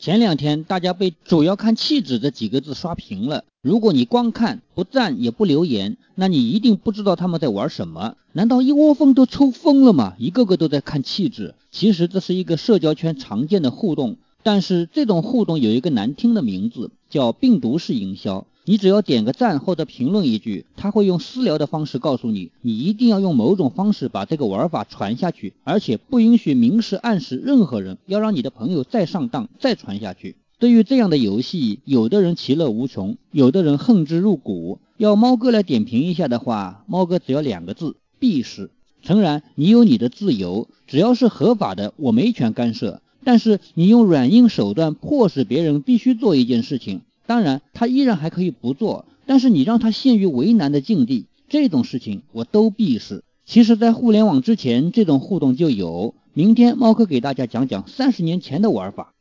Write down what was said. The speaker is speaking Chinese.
前两天大家被“主要看气质”这几个字刷屏了。如果你光看不赞也不留言，那你一定不知道他们在玩什么。难道一窝蜂都抽风了吗？一个个都在看气质。其实这是一个社交圈常见的互动，但是这种互动有一个难听的名字，叫病毒式营销。你只要点个赞或者评论一句，他会用私聊的方式告诉你，你一定要用某种方式把这个玩法传下去，而且不允许明示暗示任何人，要让你的朋友再上当再传下去。对于这样的游戏，有的人其乐无穷，有的人恨之入骨。要猫哥来点评一下的话，猫哥只要两个字：必死。诚然，你有你的自由，只要是合法的，我没权干涉。但是你用软硬手段迫使别人必须做一件事情。当然，他依然还可以不做，但是你让他陷于为难的境地，这种事情我都鄙视。其实，在互联网之前，这种互动就有。明天猫哥给大家讲讲三十年前的玩法。